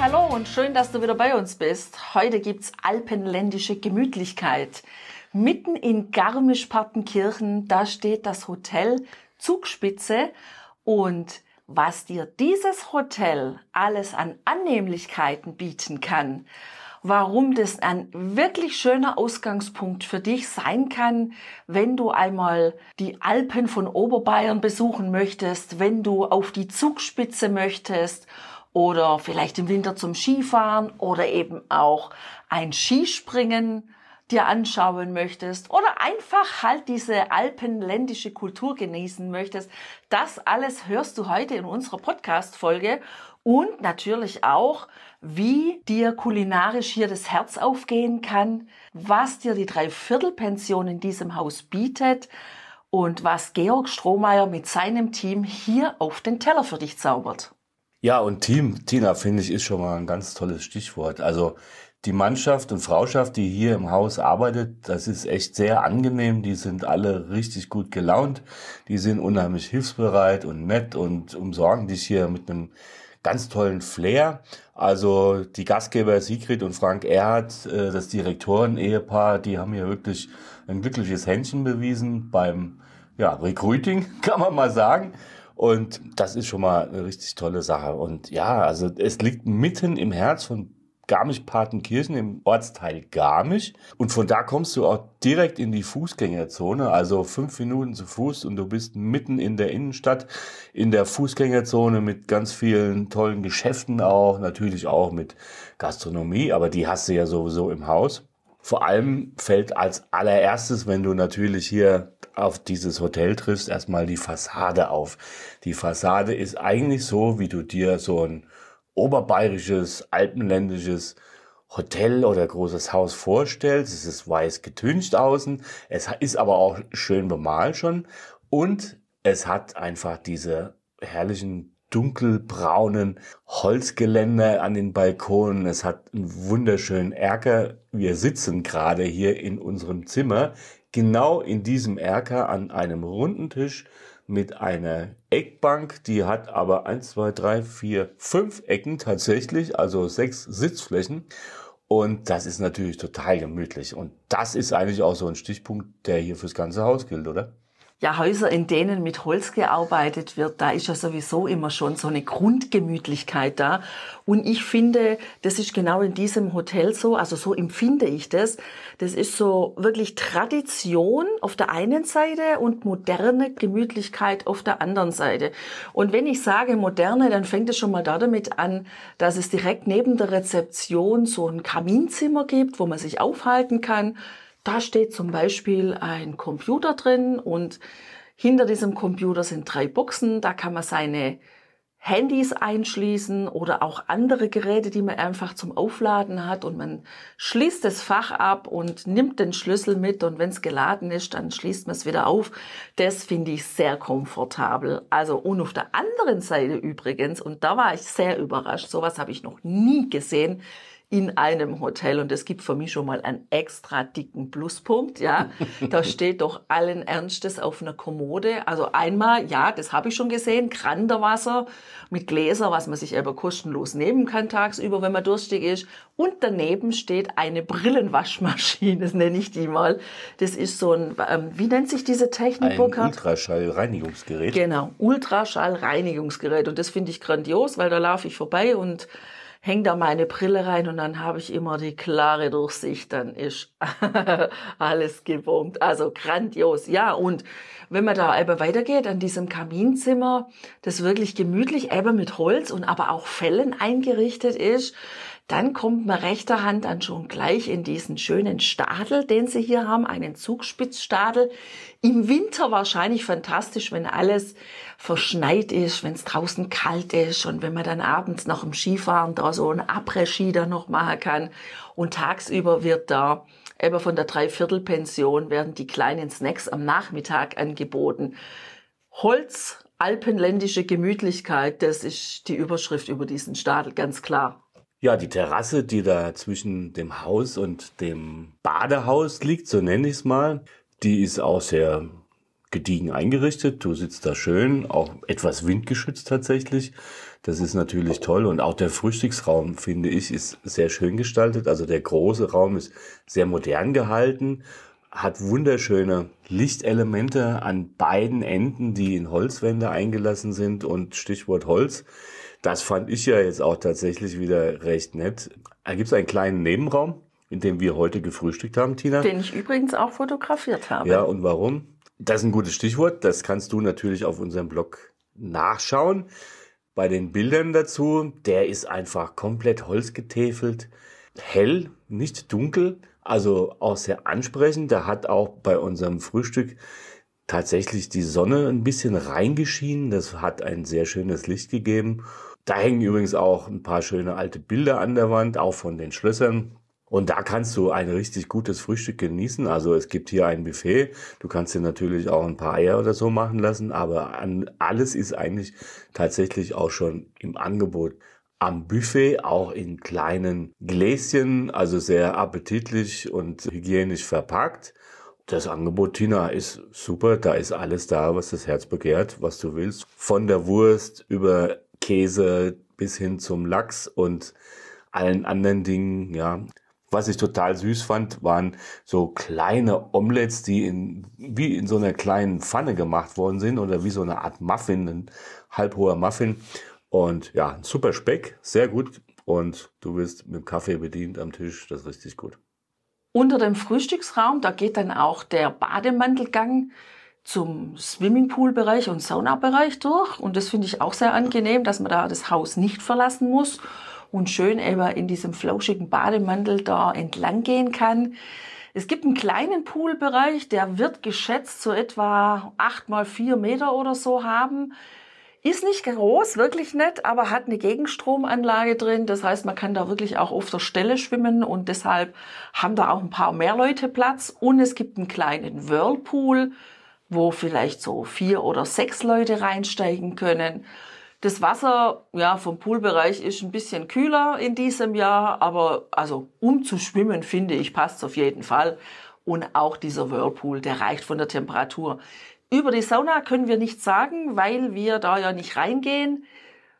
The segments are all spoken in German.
Hallo und schön, dass du wieder bei uns bist. Heute gibt's alpenländische Gemütlichkeit. Mitten in Garmisch-Partenkirchen, da steht das Hotel Zugspitze und was dir dieses Hotel alles an Annehmlichkeiten bieten kann, warum das ein wirklich schöner Ausgangspunkt für dich sein kann, wenn du einmal die Alpen von Oberbayern besuchen möchtest, wenn du auf die Zugspitze möchtest oder vielleicht im Winter zum Skifahren oder eben auch ein Skispringen dir anschauen möchtest oder einfach halt diese alpenländische Kultur genießen möchtest. Das alles hörst du heute in unserer Podcast-Folge und natürlich auch, wie dir kulinarisch hier das Herz aufgehen kann, was dir die Dreiviertelpension in diesem Haus bietet und was Georg Strohmeier mit seinem Team hier auf den Teller für dich zaubert. Ja, und Team, Tina, finde ich, ist schon mal ein ganz tolles Stichwort. Also die Mannschaft und Frauschaft, die hier im Haus arbeitet, das ist echt sehr angenehm. Die sind alle richtig gut gelaunt. Die sind unheimlich hilfsbereit und nett und umsorgen dich hier mit einem ganz tollen Flair. Also die Gastgeber Sigrid und Frank Erhardt, äh, das Direktoren-Ehepaar, die haben hier wirklich ein glückliches Händchen bewiesen beim ja, Recruiting, kann man mal sagen. Und das ist schon mal eine richtig tolle Sache. Und ja, also es liegt mitten im Herz von Garmisch-Partenkirchen im Ortsteil Garmisch. Und von da kommst du auch direkt in die Fußgängerzone, also fünf Minuten zu Fuß und du bist mitten in der Innenstadt, in der Fußgängerzone mit ganz vielen tollen Geschäften auch, natürlich auch mit Gastronomie, aber die hast du ja sowieso im Haus. Vor allem fällt als allererstes, wenn du natürlich hier auf dieses Hotel triffst, erstmal die Fassade auf. Die Fassade ist eigentlich so, wie du dir so ein oberbayerisches, alpenländisches Hotel oder großes Haus vorstellst. Es ist weiß getüncht außen, es ist aber auch schön bemalt schon und es hat einfach diese herrlichen dunkelbraunen Holzgeländer an den Balkonen. Es hat einen wunderschönen Erker. Wir sitzen gerade hier in unserem Zimmer, genau in diesem Erker an einem runden Tisch mit einer Eckbank, die hat aber eins, zwei, drei, vier, fünf Ecken tatsächlich, also sechs Sitzflächen. Und das ist natürlich total gemütlich. Und das ist eigentlich auch so ein Stichpunkt, der hier fürs ganze Haus gilt, oder? Ja, Häuser, in denen mit Holz gearbeitet wird, da ist ja sowieso immer schon so eine Grundgemütlichkeit da. Und ich finde, das ist genau in diesem Hotel so, also so empfinde ich das. Das ist so wirklich Tradition auf der einen Seite und moderne Gemütlichkeit auf der anderen Seite. Und wenn ich sage moderne, dann fängt es schon mal damit an, dass es direkt neben der Rezeption so ein Kaminzimmer gibt, wo man sich aufhalten kann da steht zum Beispiel ein Computer drin und hinter diesem Computer sind drei Boxen. Da kann man seine Handys einschließen oder auch andere Geräte, die man einfach zum Aufladen hat und man schließt das Fach ab und nimmt den Schlüssel mit und wenn es geladen ist, dann schließt man es wieder auf. Das finde ich sehr komfortabel. Also und auf der anderen Seite übrigens, und da war ich sehr überrascht, sowas habe ich noch nie gesehen, in einem Hotel und es gibt für mich schon mal einen extra dicken Pluspunkt, ja. Da steht doch allen Ernstes auf einer Kommode. Also einmal, ja, das habe ich schon gesehen, Granderwasser mit Gläser, was man sich aber kostenlos nehmen kann tagsüber, wenn man durstig ist. Und daneben steht eine Brillenwaschmaschine, das nenne ich die mal. Das ist so ein, ähm, wie nennt sich diese Technik, Ein Ultraschallreinigungsgerät. Genau, Ultraschallreinigungsgerät. Und das finde ich grandios, weil da laufe ich vorbei und hänge da meine Brille rein und dann habe ich immer die klare Durchsicht, dann ist alles gewummt. Also grandios. Ja, und wenn man da eben weitergeht an diesem Kaminzimmer, das wirklich gemütlich eben mit Holz und aber auch Fellen eingerichtet ist, Dann kommt man rechter Hand dann schon gleich in diesen schönen Stadel, den Sie hier haben, einen Zugspitzstadel. Im Winter wahrscheinlich fantastisch, wenn alles verschneit ist, wenn es draußen kalt ist und wenn man dann abends noch im Skifahren da so ein Après-Ski da noch machen kann. Und tagsüber wird da eben von der Dreiviertelpension werden die kleinen Snacks am Nachmittag angeboten. Holz, alpenländische Gemütlichkeit, das ist die Überschrift über diesen Stadel, ganz klar. Ja, die Terrasse, die da zwischen dem Haus und dem Badehaus liegt, so nenne ich es mal, die ist auch sehr gediegen eingerichtet. Du sitzt da schön, auch etwas windgeschützt tatsächlich. Das ist natürlich toll. Und auch der Frühstücksraum, finde ich, ist sehr schön gestaltet. Also der große Raum ist sehr modern gehalten, hat wunderschöne Lichtelemente an beiden Enden, die in Holzwände eingelassen sind und Stichwort Holz. Das fand ich ja jetzt auch tatsächlich wieder recht nett. Da gibt es einen kleinen Nebenraum, in dem wir heute gefrühstückt haben, Tina. Den ich übrigens auch fotografiert habe. Ja, und warum? Das ist ein gutes Stichwort. Das kannst du natürlich auf unserem Blog nachschauen. Bei den Bildern dazu, der ist einfach komplett holzgetäfelt, hell, nicht dunkel, also auch sehr ansprechend. Da hat auch bei unserem Frühstück tatsächlich die Sonne ein bisschen reingeschienen. Das hat ein sehr schönes Licht gegeben. Da hängen übrigens auch ein paar schöne alte Bilder an der Wand, auch von den Schlössern. Und da kannst du ein richtig gutes Frühstück genießen. Also es gibt hier ein Buffet. Du kannst dir natürlich auch ein paar Eier oder so machen lassen, aber an alles ist eigentlich tatsächlich auch schon im Angebot. Am Buffet auch in kleinen Gläschen, also sehr appetitlich und hygienisch verpackt. Das Angebot, Tina, ist super. Da ist alles da, was das Herz begehrt, was du willst. Von der Wurst über Käse bis hin zum Lachs und allen anderen Dingen, ja. Was ich total süß fand, waren so kleine Omelettes, die in, wie in so einer kleinen Pfanne gemacht worden sind oder wie so eine Art Muffin, ein halbhoher Muffin. Und ja, ein super Speck, sehr gut. Und du wirst mit dem Kaffee bedient am Tisch, das ist richtig gut. Unter dem Frühstücksraum, da geht dann auch der Bademantelgang zum Swimmingpool-Bereich und Saunabereich durch. Und das finde ich auch sehr angenehm, dass man da das Haus nicht verlassen muss und schön eben in diesem flauschigen Bademantel da entlang gehen kann. Es gibt einen kleinen Poolbereich, der wird geschätzt so etwa acht mal vier Meter oder so haben. Ist nicht groß, wirklich nett, aber hat eine Gegenstromanlage drin. Das heißt, man kann da wirklich auch auf der Stelle schwimmen und deshalb haben da auch ein paar mehr Leute Platz. Und es gibt einen kleinen Whirlpool wo vielleicht so vier oder sechs Leute reinsteigen können. Das Wasser ja, vom Poolbereich ist ein bisschen kühler in diesem Jahr, aber also um zu schwimmen, finde ich, passt auf jeden Fall. Und auch dieser Whirlpool, der reicht von der Temperatur. Über die Sauna können wir nichts sagen, weil wir da ja nicht reingehen.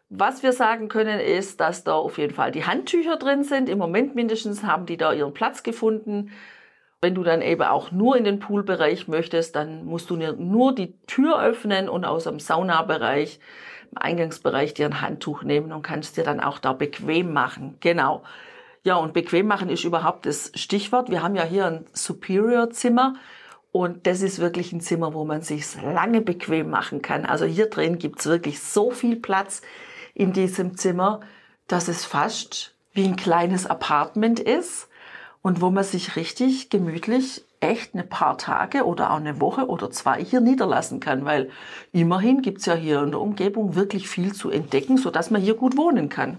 Was wir sagen können, ist, dass da auf jeden Fall die Handtücher drin sind. Im Moment mindestens haben die da ihren Platz gefunden. Wenn du dann eben auch nur in den Poolbereich möchtest, dann musst du nur die Tür öffnen und aus dem Saunabereich, im Eingangsbereich dir ein Handtuch nehmen und kannst dir dann auch da bequem machen. Genau. Ja, und bequem machen ist überhaupt das Stichwort. Wir haben ja hier ein Superior-Zimmer und das ist wirklich ein Zimmer, wo man sich lange bequem machen kann. Also hier drin gibt's wirklich so viel Platz in diesem Zimmer, dass es fast wie ein kleines Apartment ist und wo man sich richtig gemütlich echt eine paar Tage oder auch eine Woche oder zwei hier niederlassen kann, weil immerhin gibt's ja hier in der Umgebung wirklich viel zu entdecken, sodass man hier gut wohnen kann.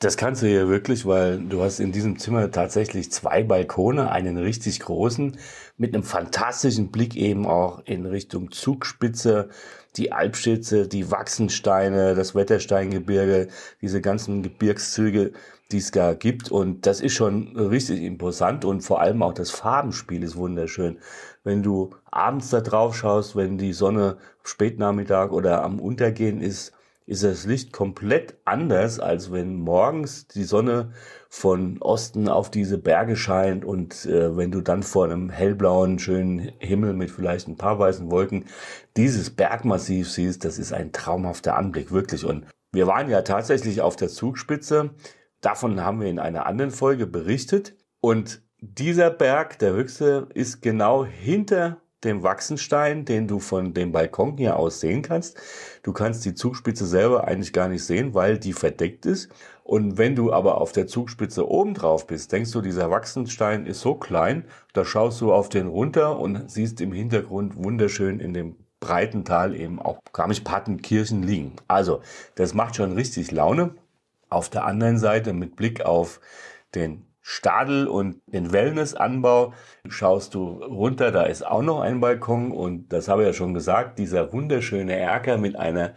Das kannst du hier wirklich, weil du hast in diesem Zimmer tatsächlich zwei Balkone, einen richtig großen mit einem fantastischen Blick eben auch in Richtung Zugspitze, die Alpstütze, die Wachsensteine, das Wettersteingebirge, diese ganzen Gebirgszüge die es da gibt. Und das ist schon richtig imposant und vor allem auch das Farbenspiel ist wunderschön. Wenn du abends da drauf schaust, wenn die Sonne Spätnachmittag oder am Untergehen ist, ist das Licht komplett anders, als wenn morgens die Sonne von Osten auf diese Berge scheint und äh, wenn du dann vor einem hellblauen, schönen Himmel mit vielleicht ein paar weißen Wolken dieses Bergmassiv siehst, das ist ein traumhafter Anblick, wirklich. Und wir waren ja tatsächlich auf der Zugspitze Davon haben wir in einer anderen Folge berichtet. Und dieser Berg, der höchste, ist genau hinter dem Wachsenstein, den du von dem Balkon hier aus sehen kannst. Du kannst die Zugspitze selber eigentlich gar nicht sehen, weil die verdeckt ist. Und wenn du aber auf der Zugspitze oben drauf bist, denkst du, dieser Wachsenstein ist so klein, da schaust du auf den runter und siehst im Hintergrund wunderschön in dem breiten Tal eben auch Garmisch-Partenkirchen liegen. Also, das macht schon richtig Laune. Auf der anderen Seite mit Blick auf den Stadel und den Wellnessanbau schaust du runter, da ist auch noch ein Balkon und das habe ich ja schon gesagt, dieser wunderschöne Erker mit einer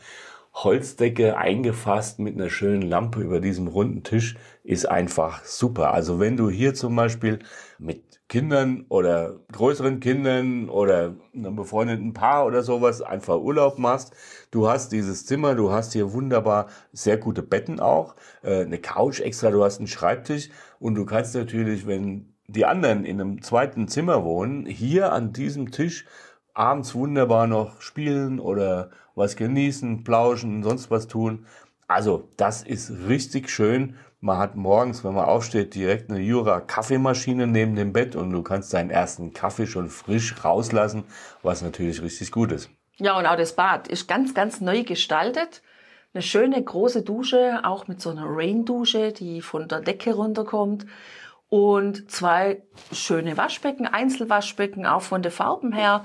Holzdecke eingefasst mit einer schönen Lampe über diesem runden Tisch ist einfach super. Also wenn du hier zum Beispiel mit Kindern oder größeren Kindern oder einem befreundeten Paar oder sowas einfach Urlaub machst, du hast dieses Zimmer, du hast hier wunderbar sehr gute Betten auch, äh, eine Couch extra, du hast einen Schreibtisch und du kannst natürlich, wenn die anderen in einem zweiten Zimmer wohnen, hier an diesem Tisch abends wunderbar noch spielen oder was genießen, plauschen, sonst was tun. Also das ist richtig schön. Man hat morgens, wenn man aufsteht, direkt eine Jura Kaffeemaschine neben dem Bett und du kannst deinen ersten Kaffee schon frisch rauslassen, was natürlich richtig gut ist. Ja, und auch das Bad ist ganz, ganz neu gestaltet. Eine schöne große Dusche, auch mit so einer Rain-Dusche, die von der Decke runterkommt. Und zwei schöne Waschbecken, Einzelwaschbecken, auch von den Farben her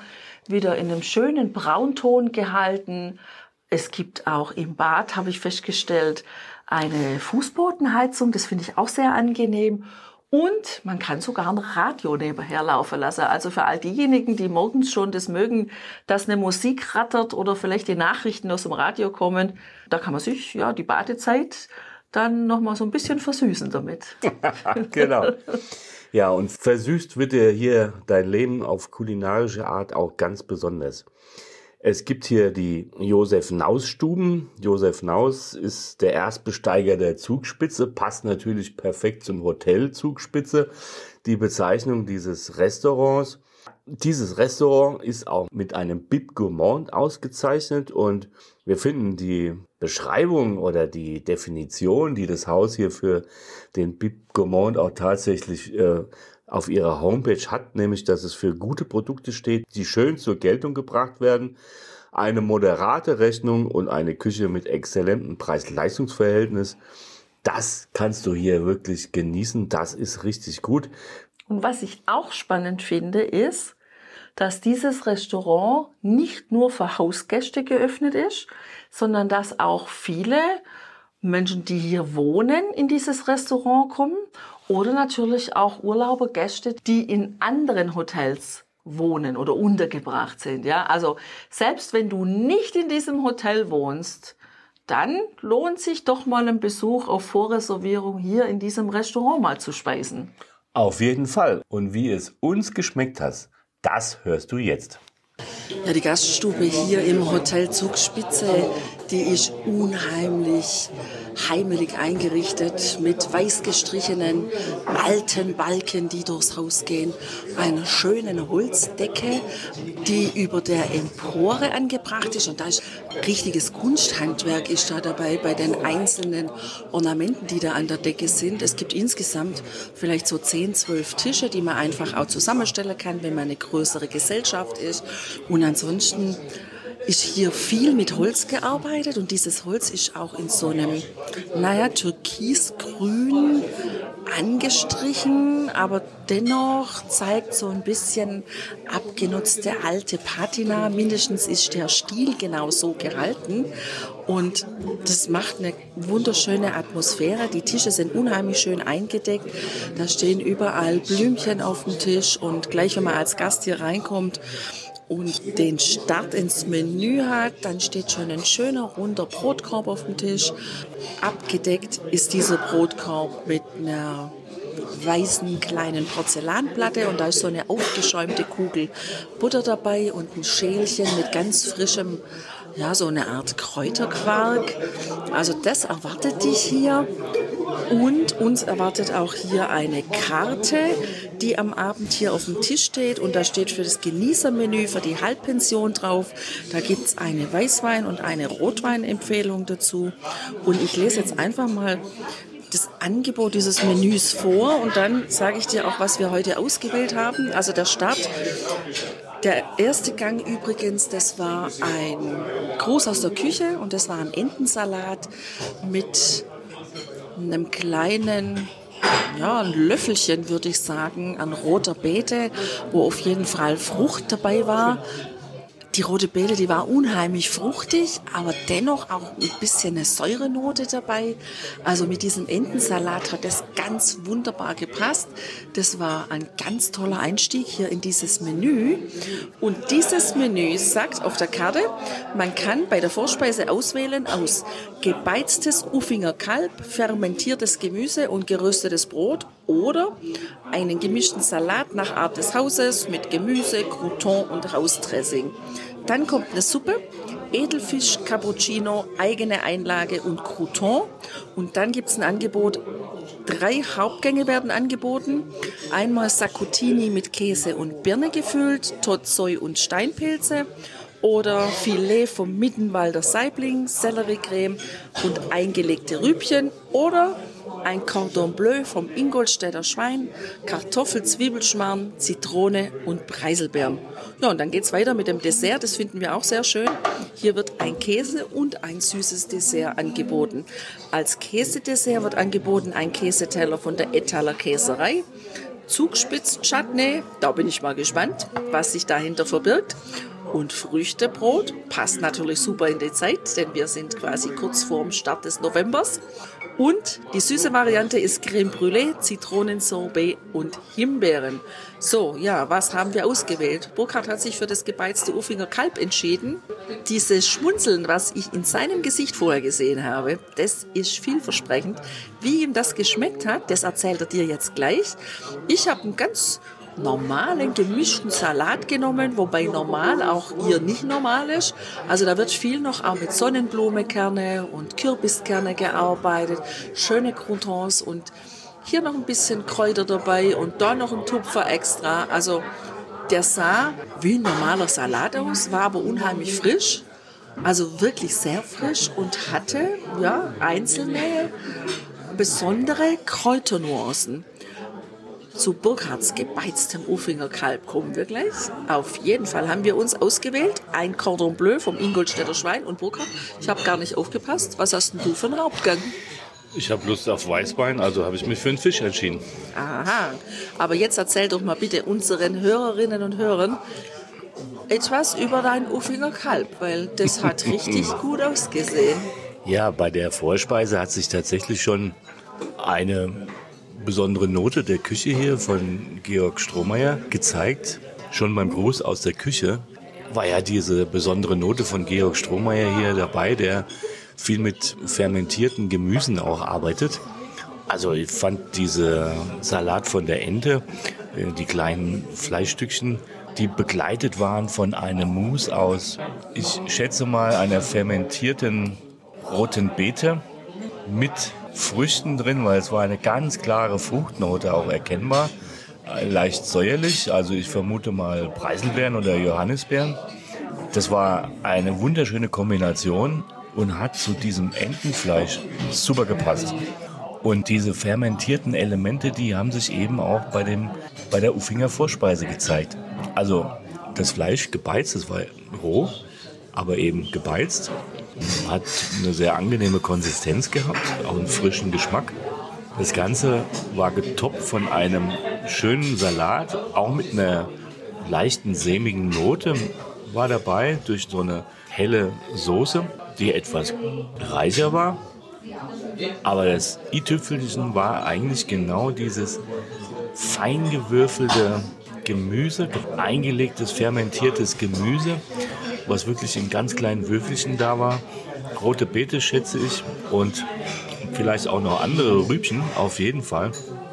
wieder in einem schönen Braunton gehalten. Es gibt auch im Bad, habe ich festgestellt, eine Fußbodenheizung. Das finde ich auch sehr angenehm. Und man kann sogar ein Radio nebenher laufen lassen. Also für all diejenigen, die morgens schon das mögen, dass eine Musik rattert oder vielleicht die Nachrichten aus dem Radio kommen, da kann man sich ja die Badezeit dann noch mal so ein bisschen versüßen damit. genau. Ja, und versüßt wird dir hier dein Leben auf kulinarische Art auch ganz besonders. Es gibt hier die Josef Naus Stuben. Josef Naus ist der Erstbesteiger der Zugspitze, passt natürlich perfekt zum Hotel Zugspitze. Die Bezeichnung dieses Restaurants. Dieses Restaurant ist auch mit einem Bib Gourmand ausgezeichnet und wir finden die Beschreibung oder die Definition, die das Haus hier für den Bib Gourmand auch tatsächlich äh, auf ihrer Homepage hat, nämlich dass es für gute Produkte steht, die schön zur Geltung gebracht werden, eine moderate Rechnung und eine Küche mit exzellentem Preis-Leistungs-Verhältnis. Das kannst du hier wirklich genießen. Das ist richtig gut. Und was ich auch spannend finde, ist, dass dieses Restaurant nicht nur für Hausgäste geöffnet ist, sondern dass auch viele Menschen, die hier wohnen, in dieses Restaurant kommen oder natürlich auch Urlauber, Gäste, die in anderen Hotels wohnen oder untergebracht sind. Ja, also selbst wenn du nicht in diesem Hotel wohnst, dann lohnt sich doch mal ein Besuch auf Vorreservierung hier in diesem Restaurant mal zu speisen. Auf jeden Fall. Und wie es uns geschmeckt hat, das hörst du jetzt. Ja, die Gaststube hier im Hotel Zugspitze, die ist unheimlich heimelig eingerichtet mit weiß gestrichenen alten Balken, die durchs Haus gehen, einer schönen Holzdecke, die über der Empore angebracht ist. Und da ist richtiges Kunsthandwerk ist da dabei bei den einzelnen Ornamenten, die da an der Decke sind. Es gibt insgesamt vielleicht so 10, 12 Tische, die man einfach auch zusammenstellen kann, wenn man eine größere Gesellschaft ist und ansonsten ist hier viel mit Holz gearbeitet und dieses Holz ist auch in so einem, naja, türkisgrün angestrichen, aber dennoch zeigt so ein bisschen abgenutzte alte Patina. Mindestens ist der Stil genau so gehalten und das macht eine wunderschöne Atmosphäre. Die Tische sind unheimlich schön eingedeckt. Da stehen überall Blümchen auf dem Tisch und gleich wenn man als Gast hier reinkommt, und den Start ins Menü hat, dann steht schon ein schöner runder Brotkorb auf dem Tisch. Abgedeckt ist dieser Brotkorb mit einer weißen kleinen Porzellanplatte und da ist so eine aufgeschäumte Kugel Butter dabei und ein Schälchen mit ganz frischem, ja, so eine Art Kräuterquark. Also das erwartet dich hier. Und uns erwartet auch hier eine Karte, die am Abend hier auf dem Tisch steht. Und da steht für das Genießermenü, für die Halbpension drauf. Da gibt es eine Weißwein- und eine Rotweinempfehlung dazu. Und ich lese jetzt einfach mal das Angebot dieses Menüs vor und dann sage ich dir auch, was wir heute ausgewählt haben. Also der Start, der erste Gang übrigens, das war ein Gruß aus der Küche und das war ein Entensalat mit einem kleinen ja, ein Löffelchen, würde ich sagen, an roter Beete, wo auf jeden Fall Frucht dabei war. Die rote Beete, die war unheimlich fruchtig, aber dennoch auch ein bisschen eine Säurenote dabei. Also mit diesem Entensalat hat das ganz wunderbar gepasst. Das war ein ganz toller Einstieg hier in dieses Menü. Und dieses Menü sagt auf der Karte, man kann bei der Vorspeise auswählen aus gebeiztes Uffinger Kalb, fermentiertes Gemüse und geröstetes Brot oder einen gemischten Salat nach Art des Hauses mit Gemüse, Crouton und Rausdressing. Dann kommt eine Suppe, Edelfisch, Cappuccino, eigene Einlage und Crouton. Und dann gibt es ein Angebot, drei Hauptgänge werden angeboten. Einmal Saccutini mit Käse und Birne gefüllt, Totzoi und Steinpilze oder Filet vom Mittenwalder Saibling, Selleriecreme und eingelegte Rübchen oder ein Cordon Bleu vom Ingolstädter Schwein, Kartoffel, Zwiebelschmarrn, Zitrone und Preiselbeeren. Ja, und dann geht's weiter mit dem Dessert, das finden wir auch sehr schön. Hier wird ein Käse und ein süßes Dessert angeboten. Als Käsedessert wird angeboten ein Käseteller von der Etaler Käserei. Zugspitz-Chutney, da bin ich mal gespannt, was sich dahinter verbirgt und Früchtebrot. Passt natürlich super in die Zeit, denn wir sind quasi kurz vorm Start des Novembers. Und die süße Variante ist Creme Brûlée, Zitronensorbet und Himbeeren. So, ja, was haben wir ausgewählt? Burkhard hat sich für das gebeizte Ufinger Kalb entschieden. Dieses Schmunzeln, was ich in seinem Gesicht vorher gesehen habe, das ist vielversprechend. Wie ihm das geschmeckt hat, das erzählt er dir jetzt gleich. Ich habe einen ganz normalen gemischten Salat genommen, wobei normal auch hier nicht normal ist. Also da wird viel noch auch mit Sonnenblumekerne und Kürbiskerne gearbeitet, schöne Croutons und hier noch ein bisschen Kräuter dabei und da noch ein Tupfer extra. Also der sah wie ein normaler Salat aus, war aber unheimlich frisch. Also wirklich sehr frisch und hatte ja einzelne besondere Kräuternuancen. Zu Burkhards gebeiztem Ufinger Kalb kommen wir gleich. Auf jeden Fall haben wir uns ausgewählt. Ein Cordon Bleu vom Ingolstädter Schwein und Burkhard. Ich habe gar nicht aufgepasst. Was hast denn du für einen Hauptgang? Ich habe Lust auf Weißbein, also habe ich mich für einen Fisch entschieden. Aha. Aber jetzt erzähl doch mal bitte unseren Hörerinnen und Hörern etwas über dein Ufinger Kalb, weil das hat richtig gut ausgesehen. Ja, bei der Vorspeise hat sich tatsächlich schon eine besondere Note der Küche hier von Georg Strohmeier gezeigt. Schon beim Gruß aus der Küche war ja diese besondere Note von Georg Strohmeier hier dabei, der viel mit fermentierten Gemüsen auch arbeitet. Also ich fand diese Salat von der Ente, äh, die kleinen Fleischstückchen, die begleitet waren von einem Mousse aus, ich schätze mal, einer fermentierten roten Beete mit Früchten drin, weil es war eine ganz klare Fruchtnote auch erkennbar. Leicht säuerlich, also ich vermute mal Preiselbeeren oder Johannisbeeren. Das war eine wunderschöne Kombination und hat zu diesem Entenfleisch super gepasst. Und diese fermentierten Elemente, die haben sich eben auch bei, dem, bei der Uffinger Vorspeise gezeigt. Also das Fleisch gebeizt, das war roh, aber eben gebeizt hat eine sehr angenehme Konsistenz gehabt, auch einen frischen Geschmack. Das Ganze war getoppt von einem schönen Salat, auch mit einer leichten sämigen Note war dabei durch so eine helle Soße, die etwas reicher war. Aber das i-Tüpfelchen war eigentlich genau dieses fein gewürfelte Gemüse, eingelegtes fermentiertes Gemüse was wirklich in ganz kleinen Würfelchen da war. Rote Beete schätze ich und vielleicht auch noch andere Rübchen, auf jeden Fall.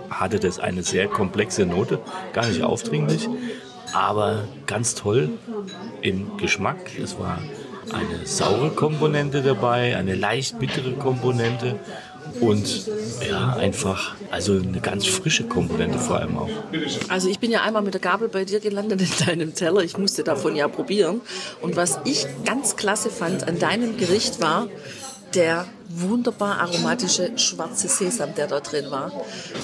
Hatte das eine sehr komplexe Note, gar nicht aufdringlich, aber ganz toll im Geschmack. Es war eine saure Komponente dabei, eine leicht bittere Komponente und ja, einfach, also eine ganz frische Komponente vor allem auch. Also ich bin ja einmal mit der Gabel bei dir gelandet in deinem Teller. Ich musste davon ja probieren. Und was ich ganz klasse fand an deinem Gericht war, der wunderbar aromatische schwarze Sesam, der da drin war.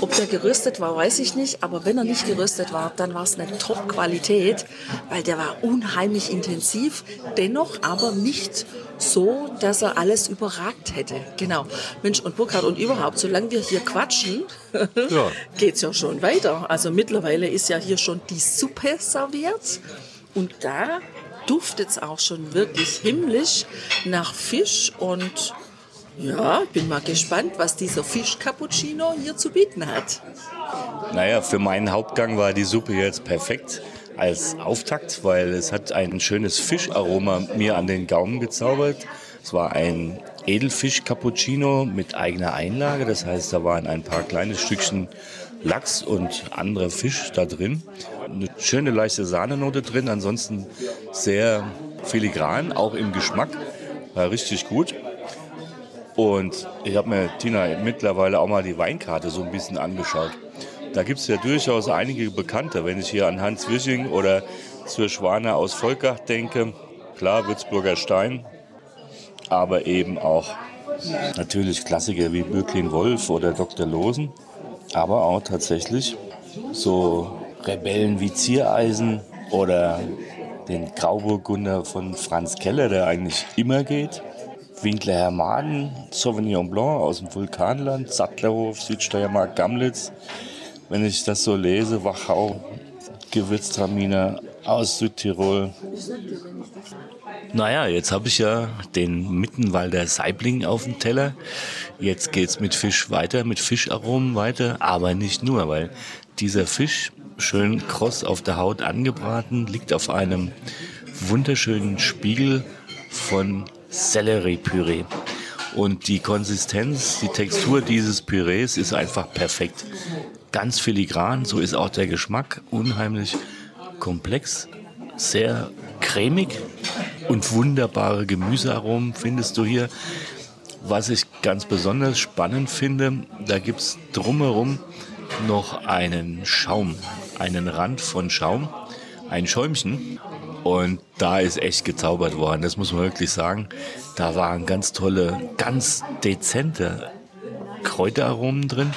Ob der geröstet war, weiß ich nicht, aber wenn er nicht geröstet war, dann war es eine Top-Qualität, weil der war unheimlich intensiv, dennoch aber nicht so, dass er alles überragt hätte. Genau. Mensch, und Burkhard, und überhaupt, solange wir hier quatschen, Ja. geht's ja schon weiter. Also mittlerweile ist ja hier schon die Suppe serviert. Und da duftet's auch schon wirklich himmlisch nach Fisch. Und ja, ich bin mal gespannt, was dieser Fisch-Cappuccino hier zu bieten hat. Naja, für meinen Hauptgang war die Suppe jetzt perfekt als Auftakt, weil es hat ein schönes Fischaroma mir an den Gaumen gezaubert. Es war ein Edelfisch-Cappuccino mit eigener Einlage, das heißt, da waren ein paar kleine Stückchen Lachs und anderer Fisch da drin. Eine schöne leichte Sahnenote drin, ansonsten sehr filigran, auch im Geschmack. War richtig gut. Und ich habe mir, Tina, mittlerweile auch mal die Weinkarte so ein bisschen angeschaut. Da gibt es ja durchaus einige Bekannte. Wenn ich hier an Hans Wisching oder zur Schwane aus Volkach denke, klar, Würzburger Stein, aber eben auch natürlich Klassiker wie Böcklin Wolf oder Dr. Losen, aber auch tatsächlich so Rebellen wie Ziereisen oder den Grauburgunder von Franz Keller, der eigentlich immer geht. Winkler Hermaden, Sauvignon Blanc aus dem Vulkanland, Sattlerhof, Südsteiermark, Gamlitz. Wenn ich das so lese, Wachau, Gewürztraminer aus Südtirol. Naja, jetzt habe ich ja den Mittenwalder Saibling auf dem Teller. Jetzt geht's mit Fisch weiter, mit Fischaromen weiter, aber nicht nur, weil dieser Fisch schön kross auf der Haut angebraten, liegt auf einem wunderschönen Spiegel von Selleriepüree. Und die Konsistenz, die Textur dieses Pürees ist einfach perfekt. Ganz filigran, so ist auch der Geschmack unheimlich komplex, sehr cremig und wunderbare Gemüsearomen findest du hier. Was ich ganz besonders spannend finde, da gibt es drumherum noch einen Schaum, einen Rand von Schaum, ein Schäumchen. Und da ist echt gezaubert worden, das muss man wirklich sagen. Da waren ganz tolle, ganz dezente Kräuteraromen drin.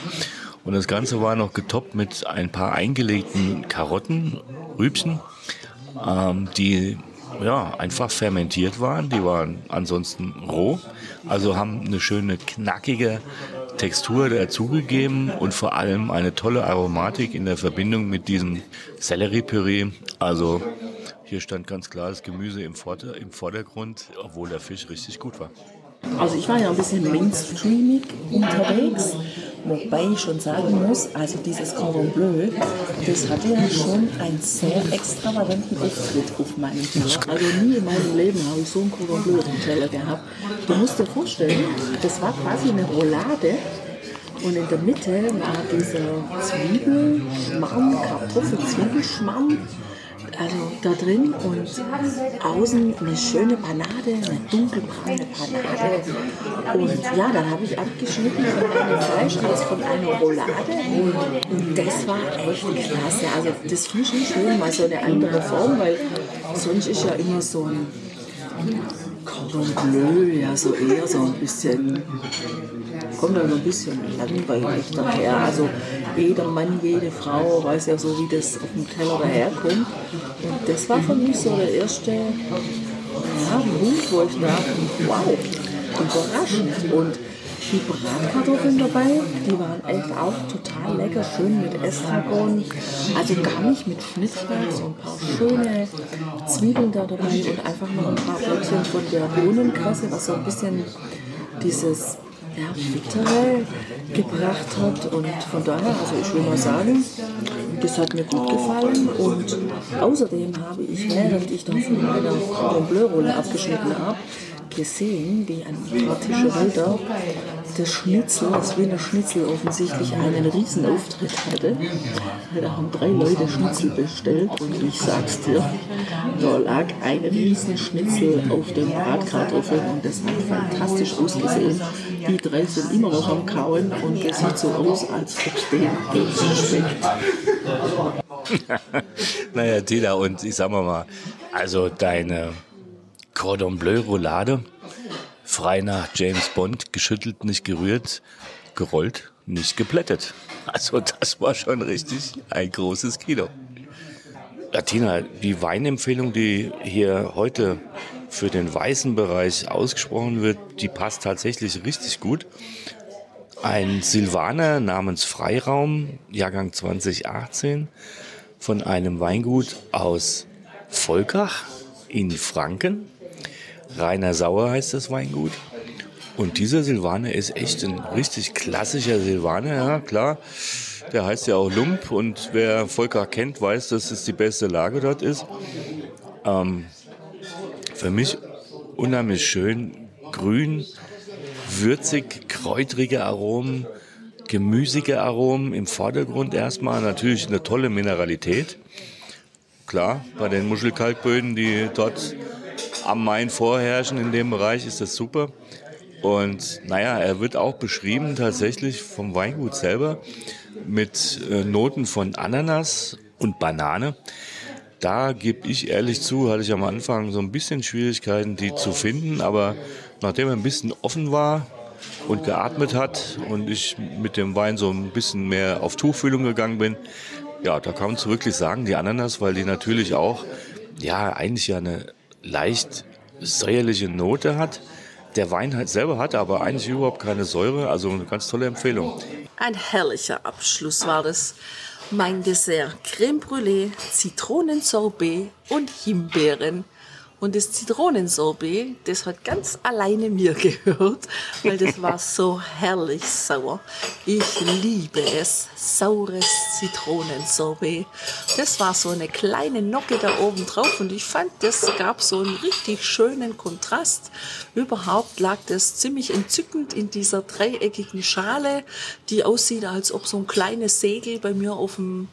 Und das Ganze war noch getoppt mit ein paar eingelegten Karotten, Rübchen, ähm, die ja, einfach fermentiert waren. Die waren ansonsten roh, also haben eine schöne knackige Textur dazugegeben und vor allem eine tolle Aromatik in der Verbindung mit diesem Selleriepüree. Also hier stand ganz klar das Gemüse im, im Vordergrund, obwohl der Fisch richtig gut war. Also ich war ja ein bisschen mainstreamig unterwegs, wobei ich schon sagen muss, also dieses Cordon Bleu, das hatte ja schon einen sehr extravaganten Auftritt auf meinem Teller. Also nie in meinem Leben habe ich so einen Cordon Bleu auf dem Teller gehabt. Du musst dir vorstellen, das war quasi eine Roulade und in der Mitte war dieser Zwiebelschmarrn, Kartoffel-Zwiebelschmarrn also da drin und außen eine schöne Panade, eine dunkelbraune Panade. Und ja, dann habe ich abgeschnitten von einem Fleisch als von einer Roulade. Und das war echt klasse. Also das finde ich schön, mal so eine andere Form, weil sonst ist ja immer so ein Cordon Bleu, ja so eher so ein bisschen kommt dann so ein bisschen langweilig daher. Also jeder Mann, jede Frau weiß ja so, wie das auf dem Teller daherkommt. Und das war für mich so der erste ja, Punkt, wo ich dachte, wow, überraschend. Und die Bratkartoffeln dabei, die waren echt auch total lecker, schön mit Estragon, also gar nicht mit Schnittschlag, so ein paar schöne Zwiebeln da dabei und einfach noch ein paar Blättchen von der Bohnenkresse, was so ein bisschen dieses ja, Bittere gebracht hat. Und von daher, also ich will mal sagen, das hat mir gut gefallen. Und außerdem habe ich, während ich da von meiner Cordon abgeschnitten habe, gesehen, wie ein paar Tische weiter das Schnitzel, das Wiener Schnitzel offensichtlich einen riesen Auftritt hatte. Da haben drei Leute Schnitzel bestellt und ich sag's dir, da lag ein riesen Schnitzel auf den Bratkartoffeln und das hat fantastisch ausgesehen. Die drei sind immer noch am Kauen und es sieht so aus, als ob es denen schmeckt. naja, Tina, und ich sag mal mal, also deine Cordon Bleu Roulade, frei nach James Bond, geschüttelt, nicht gerührt, gerollt, nicht geplättet. Also das war schon richtig ein großes Kino. Ja, Tina, die Weinempfehlung, die hier heute für den weißen Bereich ausgesprochen wird, die passt tatsächlich richtig gut. Ein Silvaner namens Freiraum, Jahrgang 2018, von einem Weingut aus Volkach in Franken. Rainer Sauer heißt das Weingut. Und dieser Silvaner ist echt ein richtig klassischer Silvaner, ja klar. Der heißt ja auch Lump und wer Volker kennt, weiß, dass es die beste Lage dort ist. Ähm, für mich unheimlich schön, grün, würzig, kräutrige Aromen, gemüsige Aromen im Vordergrund erstmal, natürlich eine tolle Mineralität. Klar, bei den Muschelkalkböden, die dort am Main vorherrschen in dem Bereich, ist das super. Und naja, er wird auch beschrieben tatsächlich vom Weingut selber mit äh, Noten von Ananas und Banane. Da gebe ich ehrlich zu, hatte ich am Anfang so ein bisschen Schwierigkeiten, die zu finden, aber nachdem er ein bisschen offen war und geatmet hat und ich mit dem Wein so ein bisschen mehr auf Tuchfühlung gegangen bin, ja, da kann man zu wirklich sagen, die Ananas, weil die natürlich auch, ja, eigentlich ja eine leicht säuerliche Note hat. Der Wein halt selber hat aber eigentlich überhaupt keine Säure, also eine ganz tolle Empfehlung. Ein herrlicher Abschluss war das. Mein Dessert Creme Brûlée, Zitronensorbet und Himbeeren. Und das Zitronensorbet, das hat ganz alleine mir gehört, weil das war so herrlich sauer. Ich liebe es, saures Zitronensorbet. Das war so eine kleine Nocke da oben drauf und ich fand, das gab so einen richtig schönen Kontrast. Überhaupt lag das ziemlich entzückend in dieser dreieckigen Schale, die aussieht, als ob so ein kleines Segel bei mir auf dem,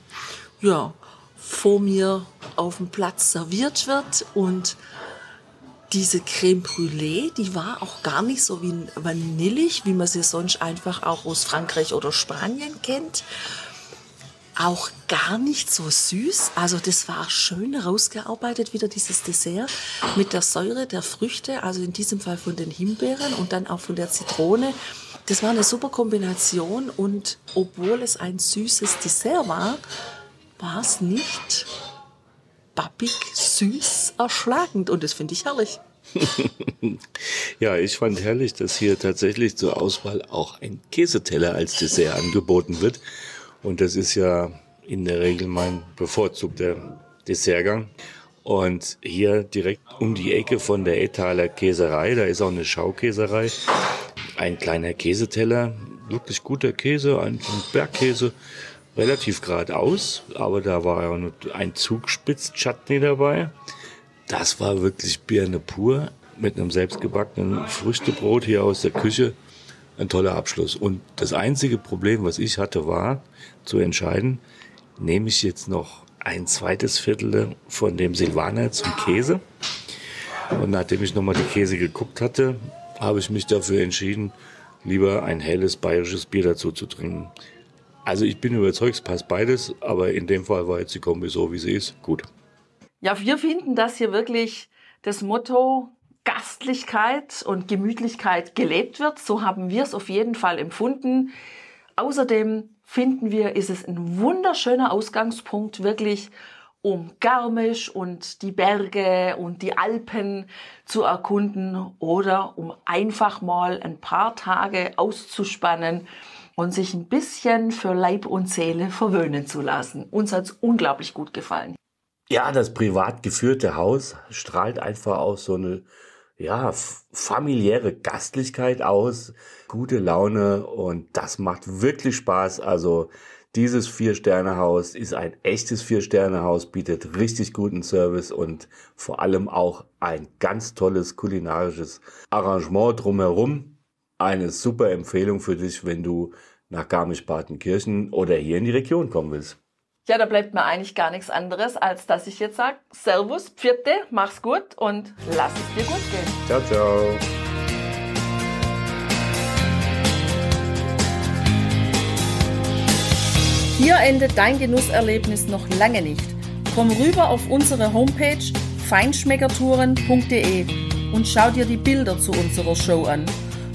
ja, vor mir auf dem Platz serviert wird und diese Creme Brûlée, die war auch gar nicht so wie vanillig, wie man sie sonst einfach auch aus Frankreich oder Spanien kennt. Auch gar nicht so süß. Also das war schön rausgearbeitet, wieder dieses Dessert mit der Säure der Früchte, also in diesem Fall von den Himbeeren und dann auch von der Zitrone. Das war eine super Kombination und obwohl es ein süßes Dessert war, war es nicht bappig, süß, erschlagend und das finde ich herrlich. ja, ich fand herrlich, dass hier tatsächlich zur Auswahl auch ein Käseteller als Dessert angeboten wird. Und das ist ja in der Regel mein bevorzugter Dessertgang. Und hier direkt um die Ecke von der Etaler Käserei, da ist auch eine Schaukäserei, ein kleiner Käseteller, wirklich guter Käse, ein Bergkäse, relativ geradeaus, aber da war ja ein Zugspitz-Chutney dabei. Das war wirklich Birne pur mit einem selbstgebackenen Früchtebrot hier aus der Küche. Ein toller Abschluss. Und das einzige Problem, was ich hatte, war zu entscheiden, nehme ich jetzt noch ein zweites Viertel von dem Silvaner zum Käse. Und nachdem ich nochmal die Käse geguckt hatte, habe ich mich dafür entschieden, lieber ein helles bayerisches Bier dazu zu trinken. Also ich bin überzeugt, es passt beides, aber in dem Fall war jetzt die Kombi so, wie sie ist, gut. Ja, wir finden, dass hier wirklich das Motto Gastlichkeit und Gemütlichkeit gelebt wird. So haben wir es auf jeden Fall empfunden. Außerdem finden wir, ist es ein wunderschöner Ausgangspunkt, wirklich um Garmisch und die Berge und die Alpen zu erkunden oder um einfach mal ein paar Tage auszuspannen und sich ein bisschen für Leib und Seele verwöhnen zu lassen. Uns hat es unglaublich gut gefallen. Ja, das privat geführte Haus strahlt einfach aus so eine ja, familiäre Gastlichkeit aus, gute Laune und das macht wirklich Spaß. Also dieses Vier-Sterne-Haus ist ein echtes Vier-Sterne-Haus, bietet richtig guten Service und vor allem auch ein ganz tolles kulinarisches Arrangement drumherum. Eine super Empfehlung für dich, wenn du nach Garmisch-Partenkirchen oder hier in die Region kommen willst. Ja, da bleibt mir eigentlich gar nichts anderes, als dass ich jetzt sage, Servus, Pfiate, mach's gut und lass es dir gut gehen. Ciao, ciao. Hier endet dein Genusserlebnis noch lange nicht. Komm rüber auf unsere Homepage feinschmeckertouren.de und schau dir die Bilder zu unserer Show an.